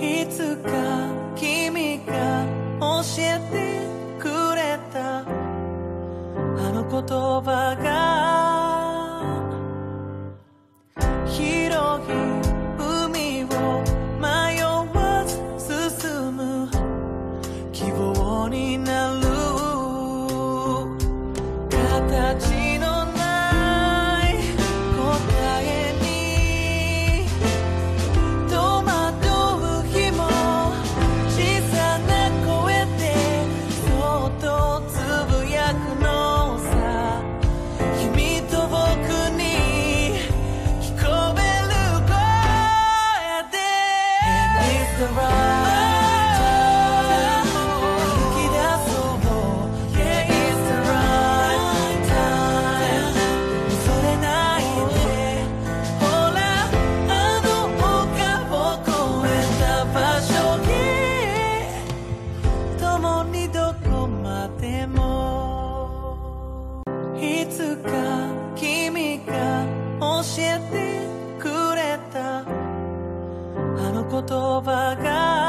いつか君が教えてくれた。あの言葉か君が教えてくれた。あの言葉が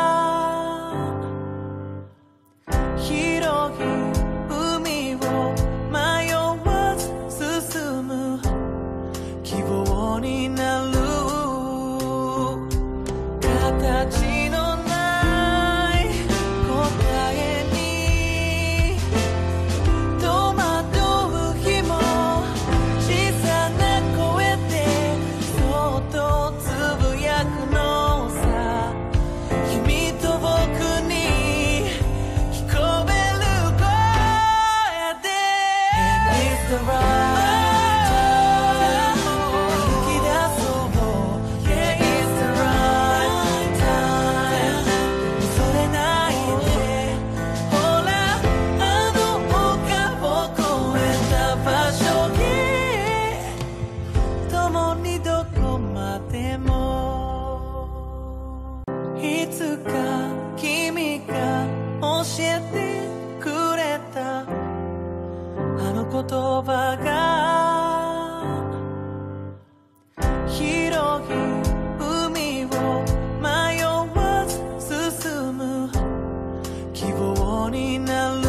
morning I look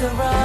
the road.